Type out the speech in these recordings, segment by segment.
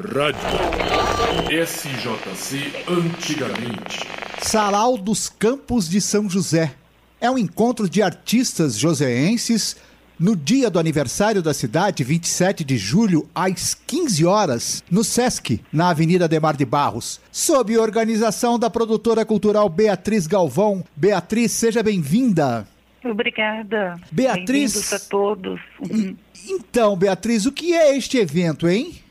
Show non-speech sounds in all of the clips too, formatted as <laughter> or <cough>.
Rádio SJC Antigamente. Sarau dos Campos de São José. É um encontro de artistas joseenses no dia do aniversário da cidade, 27 de julho, às 15 horas, no Sesc, na Avenida Demar de Barros, sob organização da produtora cultural Beatriz Galvão. Beatriz, seja bem-vinda. Obrigada. Beatriz. Bem-vindos a todos. Então, Beatriz, o que é este evento, hein?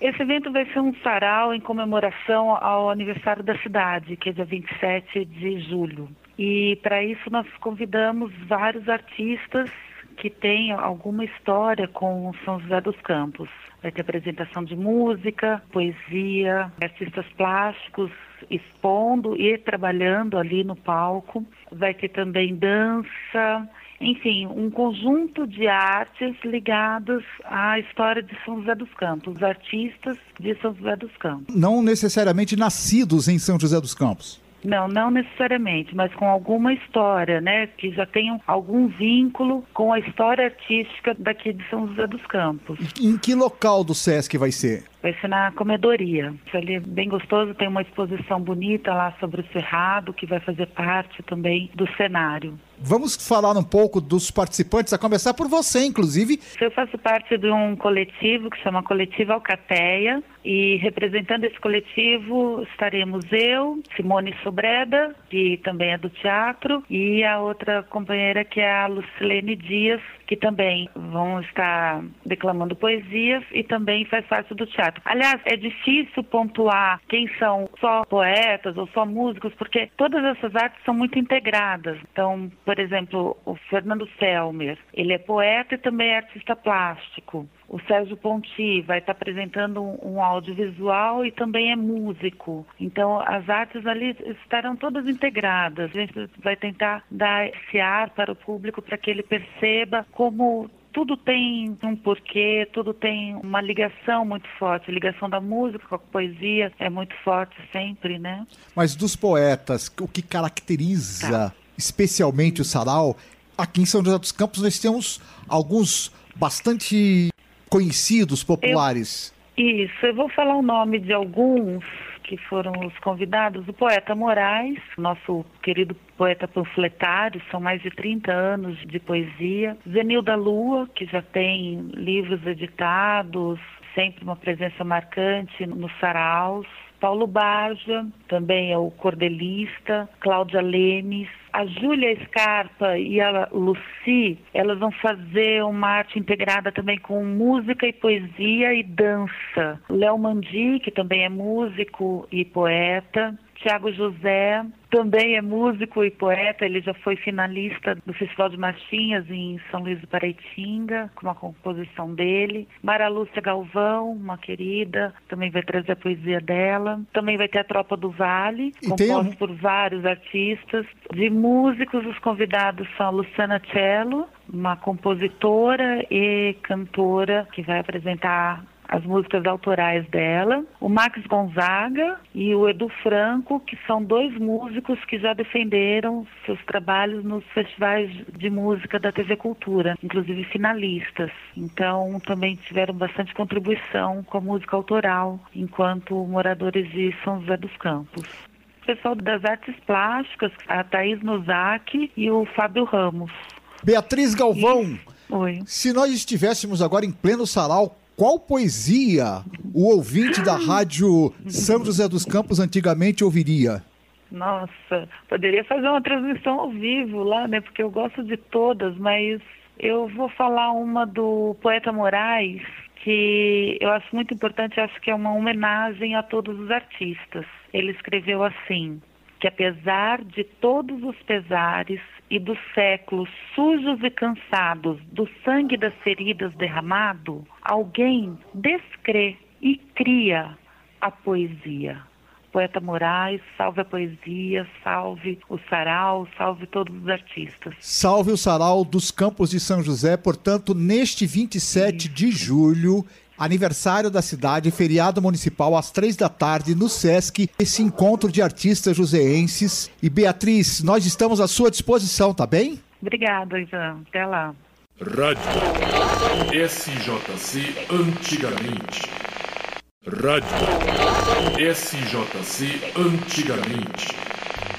Esse evento vai ser um sarau em comemoração ao aniversário da cidade, que é dia 27 de julho. E para isso nós convidamos vários artistas que têm alguma história com São José dos Campos. Vai ter apresentação de música, poesia, artistas plásticos expondo e trabalhando ali no palco. Vai ter também dança, enfim, um conjunto de artes ligadas à história de São José dos Campos, os artistas de São José dos Campos. Não necessariamente nascidos em São José dos Campos. Não, não necessariamente, mas com alguma história, né, que já tenham algum vínculo com a história artística daqui de São José dos Campos. Em que local do Sesc vai ser? Vai ser na comedoria. Isso ali é bem gostoso, tem uma exposição bonita lá sobre o Cerrado, que vai fazer parte também do cenário. Vamos falar um pouco dos participantes, a começar por você, inclusive. Eu faço parte de um coletivo que chama Coletivo Alcateia e representando esse coletivo estaremos eu, Simone Sobreda, que também é do teatro, e a outra companheira que é a Lucilene Dias, que também vão estar declamando poesias e também faz parte do teatro. Aliás, é difícil pontuar quem são só poetas ou só músicos, porque todas essas artes são muito integradas. Então, por exemplo, o Fernando Selmer, ele é poeta e também é artista plástico. O Sérgio Ponti vai estar apresentando um, um audiovisual e também é músico. Então, as artes ali estarão todas integradas. A gente vai tentar dar esse ar para o público para que ele perceba como tudo tem um porquê, tudo tem uma ligação muito forte. A ligação da música com a poesia é muito forte sempre, né? Mas dos poetas, o que caracteriza Tá. especialmente o sarau, aqui em São José dos Campos nós temos alguns bastante conhecidos, populares. Isso, eu vou falar o nome de alguns que foram os convidados. O poeta Moraes, nosso querido poeta panfletário, são mais de 30 anos de poesia. Zenilda Lua, que já tem livros editados, sempre uma presença marcante nos saraus. Paulo Barja, também é o cordelista, Cláudia Lemes, a Júlia Scarpa e a Luci, elas vão fazer uma arte integrada também com música e poesia e dança. Léo Mandi, que também é músico e poeta. Tiago José também é músico e poeta, ele já foi finalista do Festival de Marchinhas em São Luís do Paraitinga, com uma composição dele. Mara Lúcia Galvão, uma querida, também vai trazer a poesia dela. Também vai ter a Tropa do Vale, E composta por vários artistas. De músicos, os convidados são a Luciana Cello, uma compositora e cantora que vai apresentar as músicas autorais dela, o Max Gonzaga e o Edu Franco, que são dois músicos que já defenderam seus trabalhos nos festivais de música da TV Cultura, inclusive finalistas. Então, também tiveram bastante contribuição com a música autoral, enquanto moradores de São José dos Campos. O pessoal das artes plásticas, a Thaís Nozaki e o Fábio Ramos. Beatriz Galvão, Oi. se nós estivéssemos agora em pleno sarau, qual poesia o ouvinte da rádio São José dos Campos antigamente ouviria? Nossa, poderia fazer uma transmissão ao vivo lá, né? Porque eu gosto de todas, mas eu vou falar uma do poeta Moraes, que eu acho muito importante, acho que é uma homenagem a todos os artistas. Ele escreveu assim: que apesar de todos os pesares e dos séculos sujos e cansados do sangue das feridas derramado, alguém descrê e cria a poesia. Poeta Moraes, salve a poesia, salve o sarau, salve todos os artistas. Salve o sarau dos Campos de São José, portanto, neste 27 de julho, aniversário da cidade, feriado municipal às três da tarde no Sesc, esse encontro de artistas joseenses. E Beatriz, nós estamos à sua disposição, tá bem? Obrigada, Ivan. Até lá. Rádio SJC Antigamente. Rádio SJC Antigamente.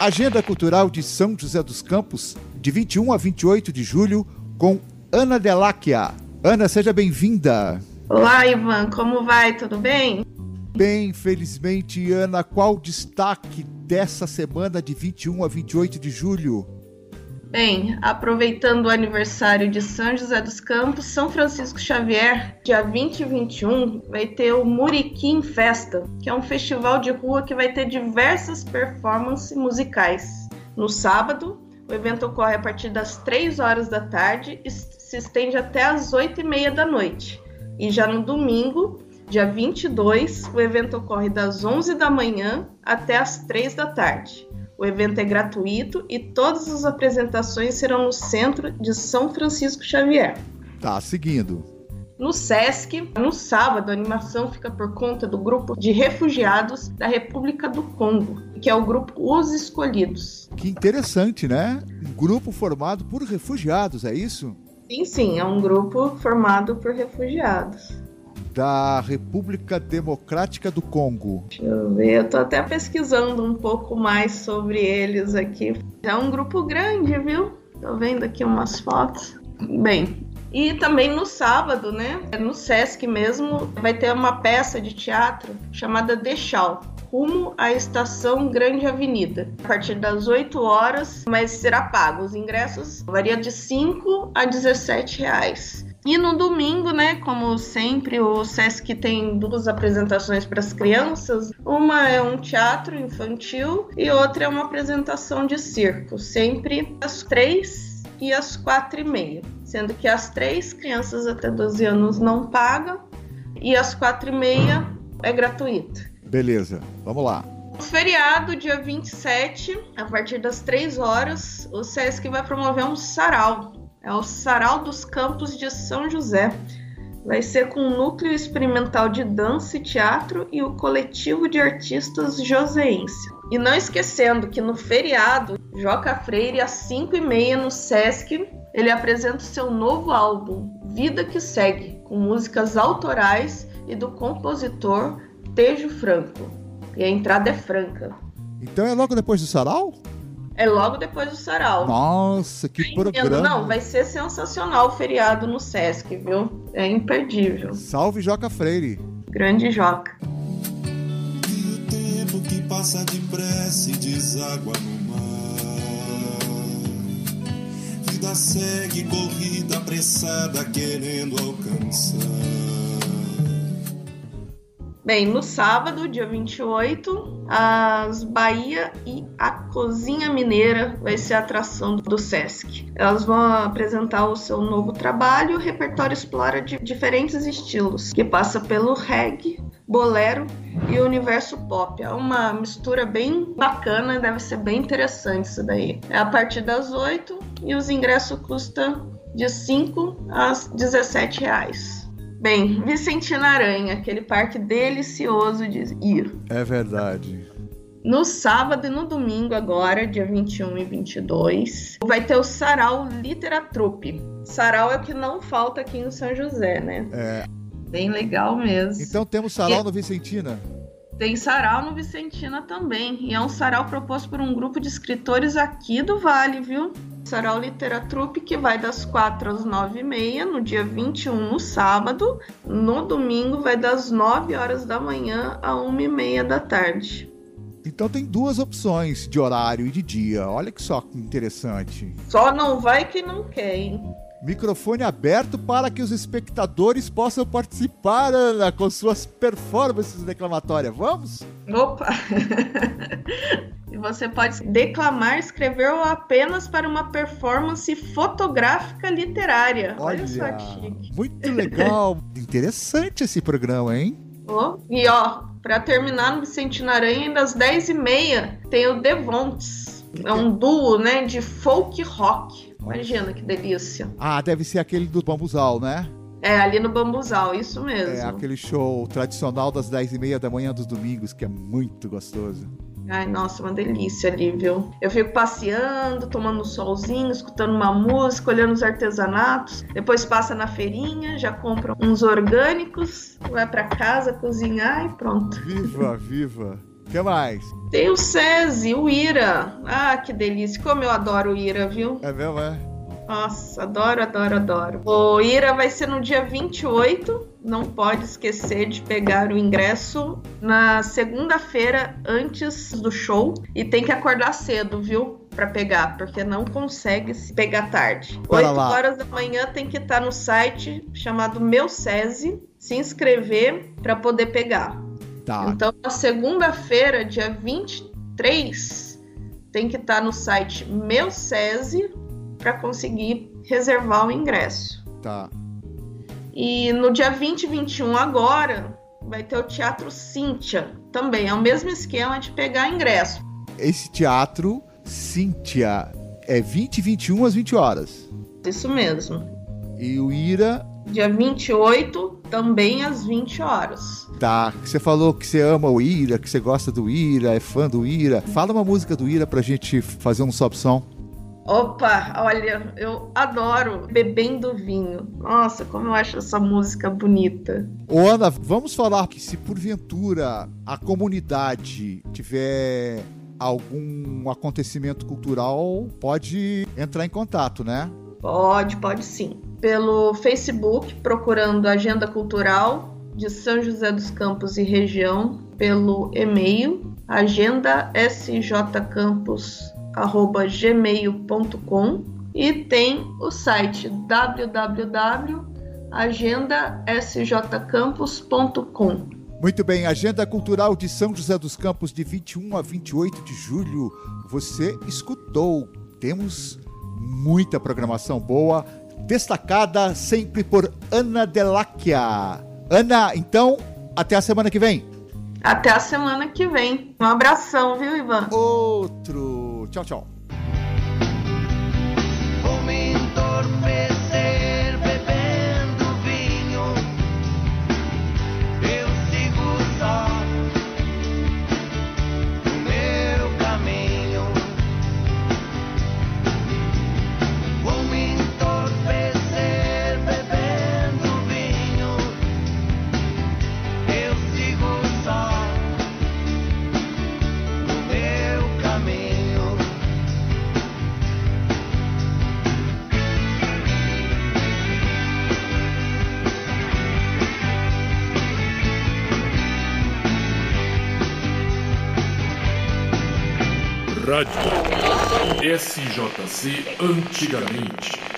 Agenda Cultural de São José dos Campos, de 21 a 28 de julho, com Ana Deláquia. Ana, seja bem-vinda. Olá, Ivan, como vai? Tudo bem? Bem, felizmente, Ana, qual o destaque dessa semana de 21 a 28 de julho? Bem, aproveitando o aniversário de São José dos Campos, São Francisco Xavier, dia 20 e 21, vai ter o Muriquim Festa, que é um festival de rua que vai ter diversas performances musicais. No sábado, o evento ocorre a partir das 3 horas da tarde e se estende até as 8 e meia da noite. E já no domingo, dia 22, o evento ocorre das 11 da manhã até as 3 da tarde. O evento é gratuito e todas as apresentações serão no centro de São Francisco Xavier. Tá, seguindo. No SESC, no sábado, a animação fica por conta do grupo de refugiados da República do Congo, que é o grupo Os Escolhidos. Que interessante, né? Um grupo formado por refugiados, é isso? Sim, sim, é um grupo formado por refugiados da República Democrática do Congo. Deixa eu ver, eu tô até pesquisando um pouco mais sobre eles aqui. É um grupo grande, viu? Tô vendo aqui umas fotos. Bem, e também no sábado, né? No Sesc mesmo, vai ter uma peça de teatro chamada Deixal rumo à estação Grande Avenida, a partir das 8 horas, mas será pago. Os ingressos variam de 5 a 17 reais. E no domingo, né, como sempre, o SESC tem duas apresentações para as crianças. Uma é um teatro infantil e outra é uma apresentação de circo, sempre às três e às quatro e meia. Sendo que as três crianças até 12 anos não pagam e às quatro e meia é gratuito. Beleza, vamos lá. Feriado, dia 27, a partir das 3 horas, o SESC vai promover um sarau é o Sarau dos Campos de São José. Vai ser com o Núcleo Experimental de Dança e Teatro e o Coletivo de Artistas Joseense. E não esquecendo que no feriado, Joca Freire, às 5 e meia no Sesc, ele apresenta o seu novo álbum, Vida que Segue, com músicas autorais e do compositor Tejo Franco. E a entrada é franca. Então é logo depois do sarau? É logo depois do sarau. Nossa, que programa. Não, vai ser sensacional o feriado no Sesc, viu? É imperdível. Salve Joca Freire. Grande Joca. E o tempo que passa depressa e deságua no mar. Vida segue corrida apressada querendo alcançar. Bem, no sábado, dia 28, as Bahia e a Cozinha Mineira vai ser a atração do SESC. Elas vão apresentar o seu novo trabalho, o repertório explora de diferentes estilos, que passa pelo reggae, bolero e universo pop. É uma mistura bem bacana, deve ser bem interessante isso daí. É a partir das 8 e os ingressos custam de 5 a 17 reais. Bem, Vicentina Aranha, aquele parque delicioso de ir. É verdade. No sábado e no domingo, agora, dia 21 e 22, vai ter o Sarau Literatrupe. Sarau é o que não falta aqui em São José, né? É. Bem legal mesmo. Então temos sarau e... no Vicentina? Tem sarau no Vicentina também. E é um sarau proposto por um grupo de escritores aqui do Vale, viu? Sarau Literatrupe, que vai das 4 às 9 e meia, no dia 21, no sábado. No domingo, vai das 9 horas da manhã a 1 e meia da tarde. Então tem duas opções de horário e de dia. Olha que só interessante. Só não vai quem não quer, hein? Microfone aberto para que os espectadores possam participar, Ana, com suas performances declamatórias. Vamos? Opa! <laughs> Você pode declamar, escrever ou apenas para uma performance fotográfica literária. Olha, Olha só que chique. Muito legal. <laughs> Interessante esse programa, hein? Oh, e ó, para terminar no Vicentino Aranha, das 10h30 tem o Devontes. É um duo, né, de folk rock. Imagina que delícia. Ah, deve ser aquele do Bambuzal, né? É, ali no Bambuzal, isso mesmo. É aquele show tradicional das 10h30 da manhã dos domingos, que é muito gostoso. Ai, nossa, uma delícia ali, viu? Eu fico passeando, tomando um solzinho, escutando uma música, olhando os artesanatos. Depois passa na feirinha, já compra uns orgânicos, vai para casa cozinhar e pronto. Viva, viva! O que mais? Tem o SESI, o IRA. Ah, que delícia. Como eu adoro o IRA, viu? É mesmo, é? Nossa, adoro, adoro, adoro. O IRA vai ser no dia 28. Não pode esquecer de pegar o ingresso na segunda-feira antes do show. E tem que acordar cedo, viu? Para pegar, porque não consegue pegar tarde. Bora 8 lá. horas da manhã tem que estar no site chamado Meu SESI, se inscrever para poder pegar. Tá. Então, na segunda-feira, dia 23, tem que estar no site Meu SESI para conseguir reservar o ingresso. Tá. E no dia 20 e 21 agora, vai ter o Teatro Cíntia. Também é o mesmo esquema de pegar ingresso. Esse teatro, Cíntia, é 20 e 21 às 20 horas. Isso mesmo. E o Ira, Dia 28, também às 20 horas. tá. Você falou que você ama o Ira, que você gosta do Ira, é fã do Ira. Fala uma música do Ira pra gente fazer um sob som. Opa, olha, eu adoro Bebendo Vinho. Nossa, como eu acho essa música bonita. Ô Ana, vamos falar que se porventura a comunidade tiver algum acontecimento cultural, pode entrar em contato, né? Pode, pode sim. Pelo Facebook, procurando Agenda Cultural de São José dos Campos e região, pelo e-mail agendasjcampus@gmail.com e tem o site www.agendasjcampus.com. Muito bem, Agenda Cultural de São José dos Campos de 21 a 28 de julho. Você escutou. Temos muita programação boa, destacada sempre por Ana Deláquia. Ana, então, até a semana que vem. Até a semana que vem. Um abração, viu, Ivan? Outro. Tchau, tchau. Rádio SJC antigamente.